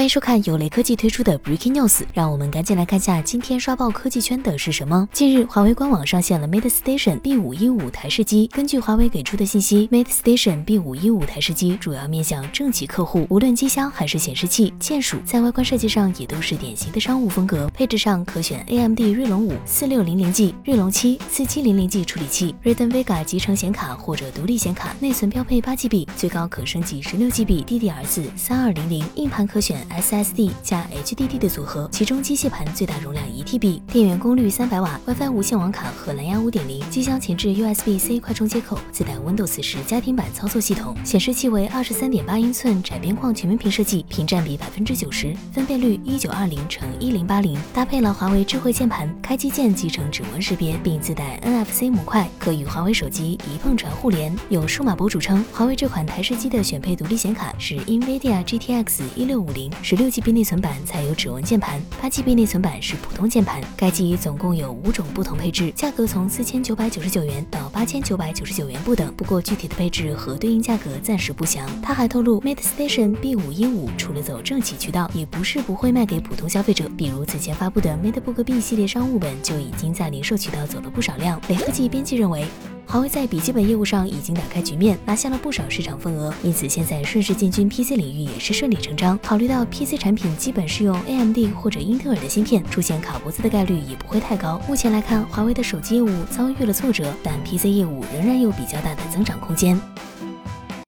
欢迎收看由雷科技推出的 Breaking News，让我们赶紧来看下今天刷爆科技圈的是什么。近日，华为官网上线了 Mate Station B515 台式机。根据华为给出的信息，Mate Station B515 台式机主要面向政企客户，无论机箱还是显示器、键鼠，在外观设计上也都是典型的商务风格。配置上可选 AMD 锐龙五四六零零 G、锐龙七四七零零 G 处理器，Radeon Vega 集成显卡或者独立显卡，内存标配八 GB，最高可升级十六 GB DDR4 三二零零，硬盘可选。SSD 加 HDD 的组合，其中机械盘最大容量一 TB，电源功率三百瓦，WiFi 无线网卡和蓝牙五点零，机箱前置 USB-C 快充接口，自带 Windows 十家庭版操作系统，显示器为二十三点八英寸窄边框全面屏设计，屏占比百分之九十，分辨率一九二零乘一零八零，搭配了华为智慧键盘，开机键集成指纹识别，并自带 NFC 模块，可与华为手机一碰传互联。有数码博主称，华为这款台式机的选配独立显卡是 NVIDIA GTX 一六五零。十六 GB 内存版采有指纹键盘，八 GB 内存版是普通键盘。该机总共有五种不同配置，价格从四千九百九十九元到八千九百九十九元不等。不过具体的配置和对应价格暂时不详。他还透露，Mate Station B515 除了走政企渠道，也不是不会卖给普通消费者。比如此前发布的 MateBook B 系列商务本就已经在零售渠道走了不少量。雷科技编辑认为。华为在笔记本业务上已经打开局面，拿下了不少市场份额，因此现在顺势进军 PC 领域也是顺理成章。考虑到 PC 产品基本是用 AMD 或者英特尔的芯片，出现卡脖子的概率也不会太高。目前来看，华为的手机业务遭遇了挫折，但 PC 业务仍然有比较大的增长空间。